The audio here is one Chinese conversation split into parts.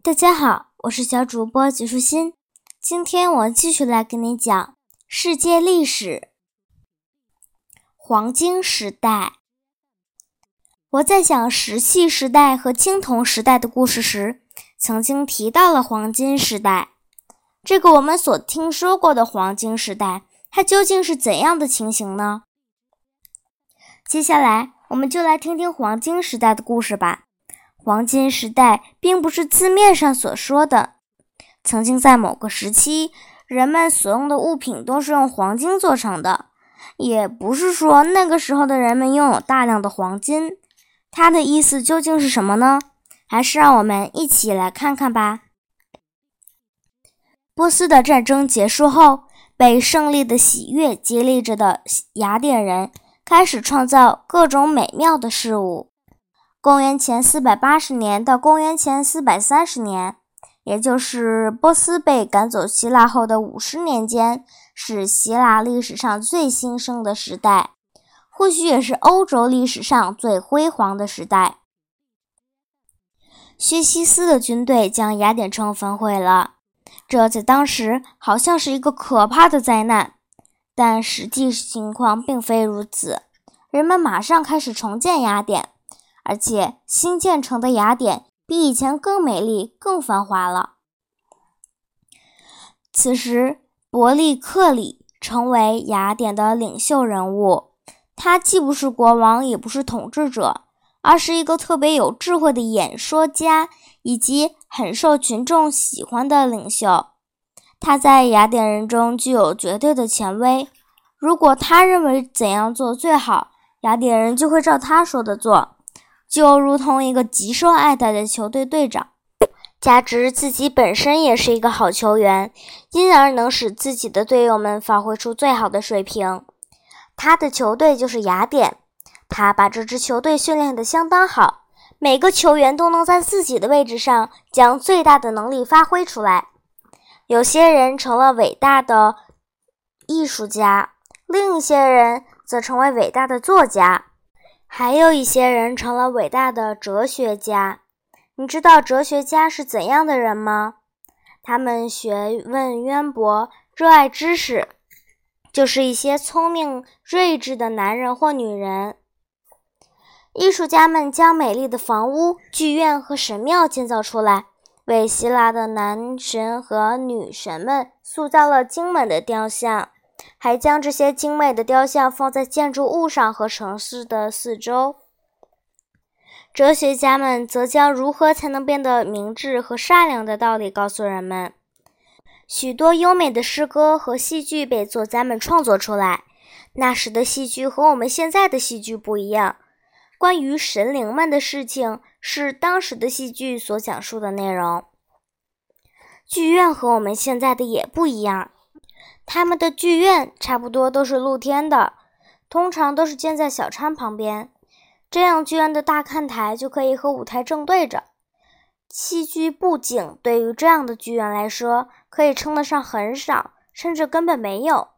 大家好，我是小主播吉舒心。今天我继续来跟你讲世界历史——黄金时代。我在讲石器时代和青铜时代的故事时，曾经提到了黄金时代。这个我们所听说过的黄金时代，它究竟是怎样的情形呢？接下来，我们就来听听黄金时代的故事吧。黄金时代并不是字面上所说的，曾经在某个时期，人们所用的物品都是用黄金做成的，也不是说那个时候的人们拥有大量的黄金。它的意思究竟是什么呢？还是让我们一起来看看吧。波斯的战争结束后，被胜利的喜悦激励着的雅典人开始创造各种美妙的事物。公元前四百八十年到公元前四百三十年，也就是波斯被赶走希腊后的五十年间，是希腊历史上最兴盛的时代，或许也是欧洲历史上最辉煌的时代。薛西斯的军队将雅典城焚毁了，这在当时好像是一个可怕的灾难，但实际情况并非如此，人们马上开始重建雅典。而且，新建成的雅典比以前更美丽、更繁华了。此时，伯利克里成为雅典的领袖人物。他既不是国王，也不是统治者，而是一个特别有智慧的演说家，以及很受群众喜欢的领袖。他在雅典人中具有绝对的权威。如果他认为怎样做最好，雅典人就会照他说的做。就如同一个极受爱戴的球队队长，加之自己本身也是一个好球员，因而能使自己的队友们发挥出最好的水平。他的球队就是雅典，他把这支球队训练得相当好，每个球员都能在自己的位置上将最大的能力发挥出来。有些人成了伟大的艺术家，另一些人则成为伟大的作家。还有一些人成了伟大的哲学家。你知道哲学家是怎样的人吗？他们学问渊博，热爱知识，就是一些聪明睿智的男人或女人。艺术家们将美丽的房屋、剧院和神庙建造出来，为希腊的男神和女神们塑造了精美的雕像。还将这些精美的雕像放在建筑物上和城市的四周。哲学家们则将如何才能变得明智和善良的道理告诉人们。许多优美的诗歌和戏剧被作家们创作出来。那时的戏剧和我们现在的戏剧不一样。关于神灵们的事情是当时的戏剧所讲述的内容。剧院和我们现在的也不一样。他们的剧院差不多都是露天的，通常都是建在小山旁边，这样剧院的大看台就可以和舞台正对着。戏剧布景对于这样的剧院来说，可以称得上很少，甚至根本没有。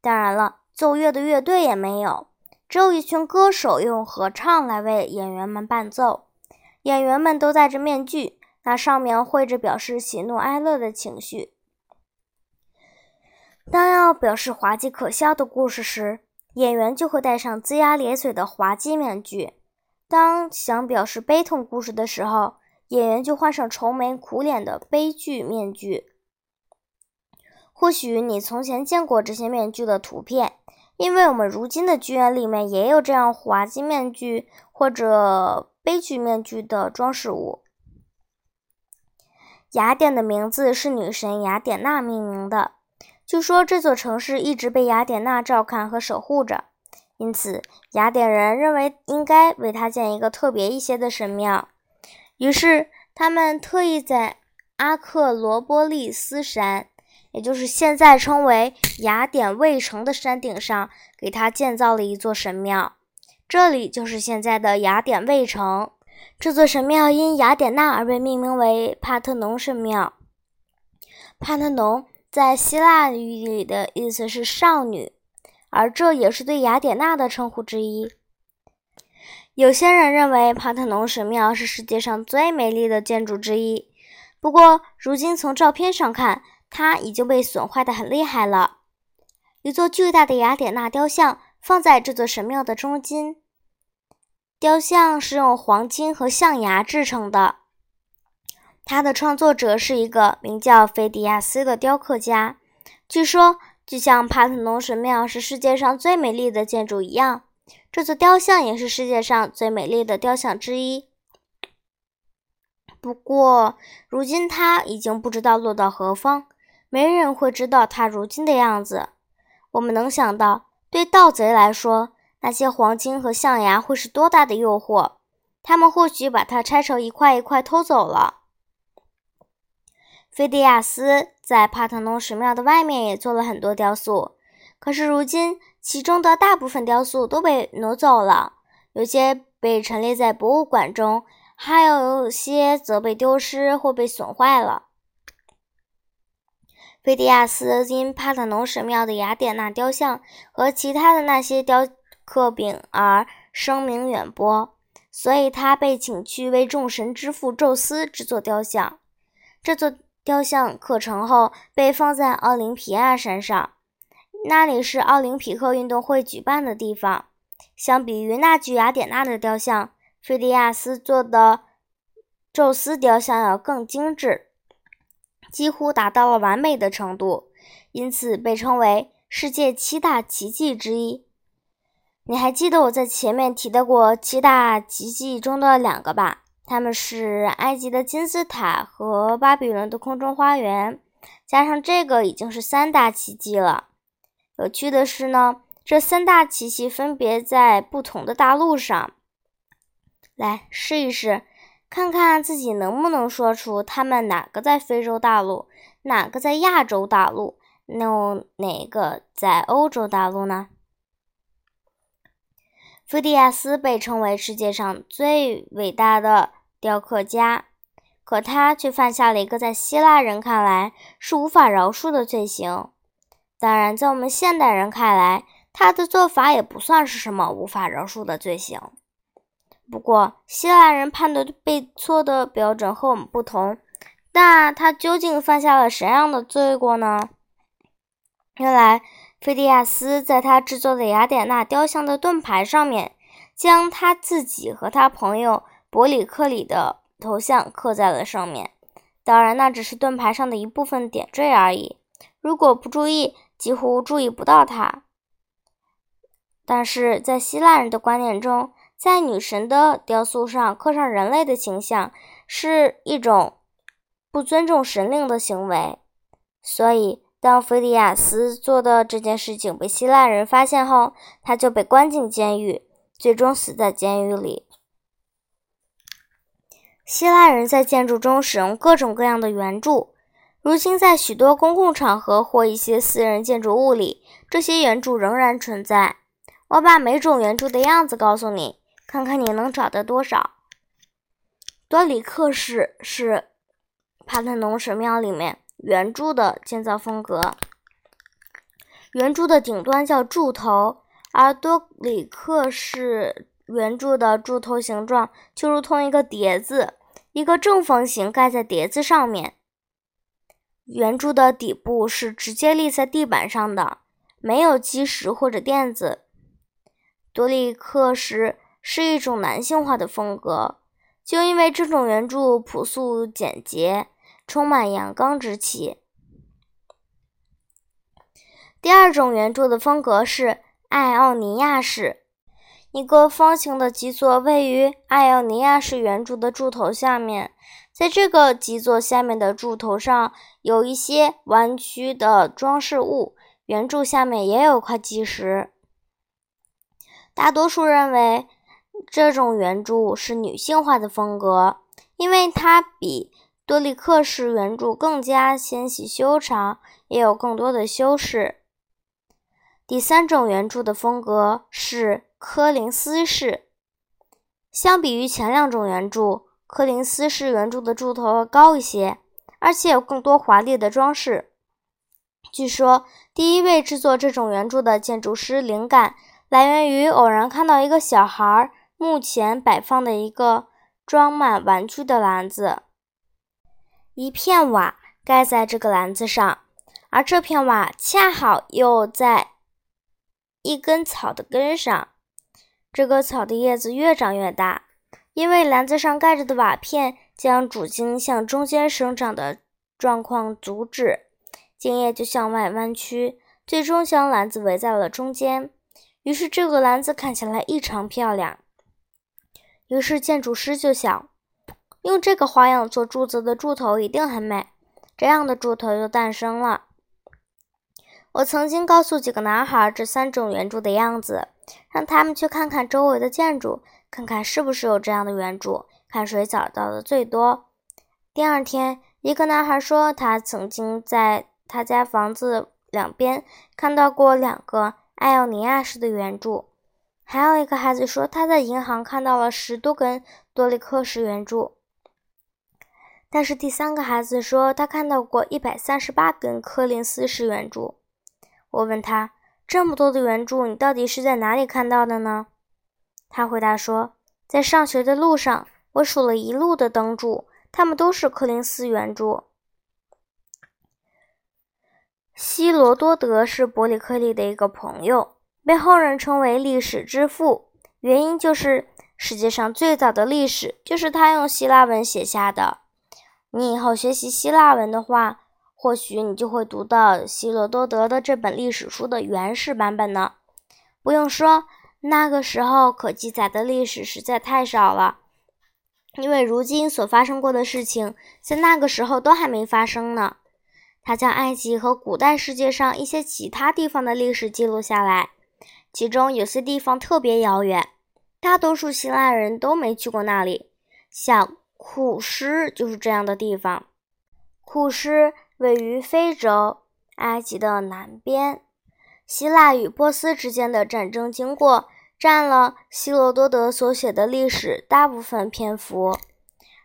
当然了，奏乐的乐队也没有，只有一群歌手用合唱来为演员们伴奏。演员们都戴着面具，那上面绘着表示喜怒哀乐的情绪。当要表示滑稽可笑的故事时，演员就会戴上龇牙咧嘴的滑稽面具；当想表示悲痛故事的时候，演员就换上愁眉苦脸的悲剧面具。或许你从前见过这些面具的图片，因为我们如今的剧院里面也有这样滑稽面具或者悲剧面具的装饰物。雅典的名字是女神雅典娜命名的。据说这座城市一直被雅典娜照看和守护着，因此雅典人认为应该为她建一个特别一些的神庙。于是他们特意在阿克罗波利斯山，也就是现在称为雅典卫城的山顶上，给他建造了一座神庙。这里就是现在的雅典卫城。这座神庙因雅典娜而被命名为帕特农神庙。帕特农。在希腊语里的意思是少女，而这也是对雅典娜的称呼之一。有些人认为帕特农神庙是世界上最美丽的建筑之一，不过如今从照片上看，它已经被损坏的很厉害了。一座巨大的雅典娜雕像放在这座神庙的中间，雕像是用黄金和象牙制成的。它的创作者是一个名叫菲迪亚斯的雕刻家。据说，就像帕特农神庙是世界上最美丽的建筑一样，这座雕像也是世界上最美丽的雕像之一。不过，如今它已经不知道落到何方，没人会知道它如今的样子。我们能想到，对盗贼来说，那些黄金和象牙会是多大的诱惑？他们或许把它拆成一块一块偷走了。菲迪亚斯在帕特农神庙的外面也做了很多雕塑，可是如今其中的大部分雕塑都被挪走了，有些被陈列在博物馆中，还有些则被丢失或被损坏了。菲迪亚斯因帕特农神庙的雅典娜雕像和其他的那些雕刻品而声名远播，所以他被请去为众神之父宙斯制作雕像。这座雕像刻成后被放在奥林匹亚山上，那里是奥林匹克运动会举办的地方。相比于那具雅典娜的雕像，菲迪亚斯做的宙斯雕像要更精致。几乎达到了完美的程度，因此被称为世界七大奇迹之一。你还记得我在前面提到过七大奇迹中的两个吧？他们是埃及的金字塔和巴比伦的空中花园，加上这个已经是三大奇迹了。有趣的是呢，这三大奇迹分别在不同的大陆上。来试一试。看看自己能不能说出他们哪个在非洲大陆，哪个在亚洲大陆，那哪个在欧洲大陆呢？菲迪亚斯被称为世界上最伟大的雕刻家，可他却犯下了一个在希腊人看来是无法饶恕的罪行。当然，在我们现代人看来，他的做法也不算是什么无法饶恕的罪行。不过，希腊人判断被错的标准和我们不同。那他究竟犯下了什么样的罪过呢？原来，菲迪亚斯在他制作的雅典娜雕像的盾牌上面，将他自己和他朋友伯里克里的头像刻在了上面。当然，那只是盾牌上的一部分点缀而已。如果不注意，几乎注意不到它。但是在希腊人的观念中，在女神的雕塑上刻上人类的形象是一种不尊重神灵的行为，所以当菲迪亚斯做的这件事情被希腊人发现后，他就被关进监狱，最终死在监狱里。希腊人在建筑中使用各种各样的圆柱，如今在许多公共场合或一些私人建筑物里，这些圆柱仍然存在。我把每种圆柱的样子告诉你。看看你能找到多少。多里克式是帕特农神庙里面圆柱的建造风格。圆柱的顶端叫柱头，而多里克式圆柱的柱头形状就如同一个碟子，一个正方形盖在碟子上面。圆柱的底部是直接立在地板上的，没有基石或者垫子。多里克式。是一种男性化的风格，就因为这种圆柱朴素简洁，充满阳刚之气。第二种圆柱的风格是爱奥尼亚式，一个方形的基座位于爱奥尼亚式圆柱的柱头下面，在这个基座下面的柱头上有一些弯曲的装饰物，圆柱下面也有块基石。大多数认为。这种圆柱是女性化的风格，因为它比多利克式圆柱更加纤细修长，也有更多的修饰。第三种圆柱的风格是柯林斯式，相比于前两种圆柱，柯林斯式圆柱的柱头要高一些，而且有更多华丽的装饰。据说，第一位制作这种圆柱的建筑师灵感来源于偶然看到一个小孩儿。目前摆放的一个装满玩具的篮子。一片瓦盖在这个篮子上，而这片瓦恰好又在一根草的根上。这个草的叶子越长越大，因为篮子上盖着的瓦片将主茎向中间生长的状况阻止，茎叶就向外弯曲，最终将篮子围在了中间。于是这个篮子看起来异常漂亮。于是建筑师就想，用这个花样做柱子的柱头一定很美。这样的柱头就诞生了。我曾经告诉几个男孩这三种圆柱的样子，让他们去看看周围的建筑，看看是不是有这样的圆柱，看谁找到的最多。第二天，一个男孩说他曾经在他家房子两边看到过两个。艾奥尼亚式的圆柱，还有一个孩子说他在银行看到了十多根多利克式圆柱，但是第三个孩子说他看到过一百三十八根柯林斯式圆柱。我问他这么多的圆柱，你到底是在哪里看到的呢？他回答说，在上学的路上，我数了一路的灯柱，它们都是柯林斯圆柱。希罗多德是伯里克利的一个朋友，被后人称为历史之父，原因就是世界上最早的历史就是他用希腊文写下的。你以后学习希腊文的话，或许你就会读到希罗多德的这本历史书的原始版本呢。不用说，那个时候可记载的历史实在太少了，因为如今所发生过的事情，在那个时候都还没发生呢。他将埃及和古代世界上一些其他地方的历史记录下来，其中有些地方特别遥远，大多数希腊人都没去过那里。像库施就是这样的地方。库施位于非洲，埃及的南边。希腊与波斯之间的战争经过占了希罗多德所写的历史大部分篇幅，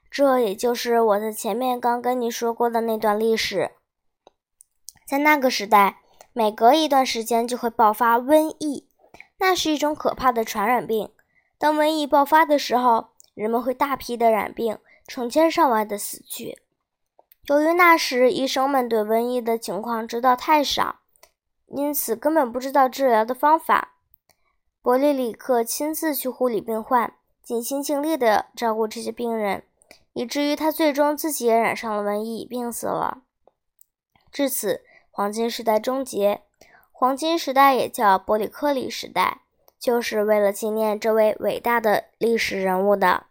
这也就是我在前面刚跟你说过的那段历史。在那个时代，每隔一段时间就会爆发瘟疫，那是一种可怕的传染病。当瘟疫爆发的时候，人们会大批的染病，成千上万的死去。由于那时医生们对瘟疫的情况知道太少，因此根本不知道治疗的方法。伯利里克亲自去护理病患，尽心尽力地照顾这些病人，以至于他最终自己也染上了瘟疫，病死了。至此。黄金时代终结，黄金时代也叫伯里克里时代，就是为了纪念这位伟大的历史人物的。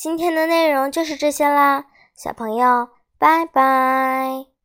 今天的内容就是这些啦，小朋友，拜拜。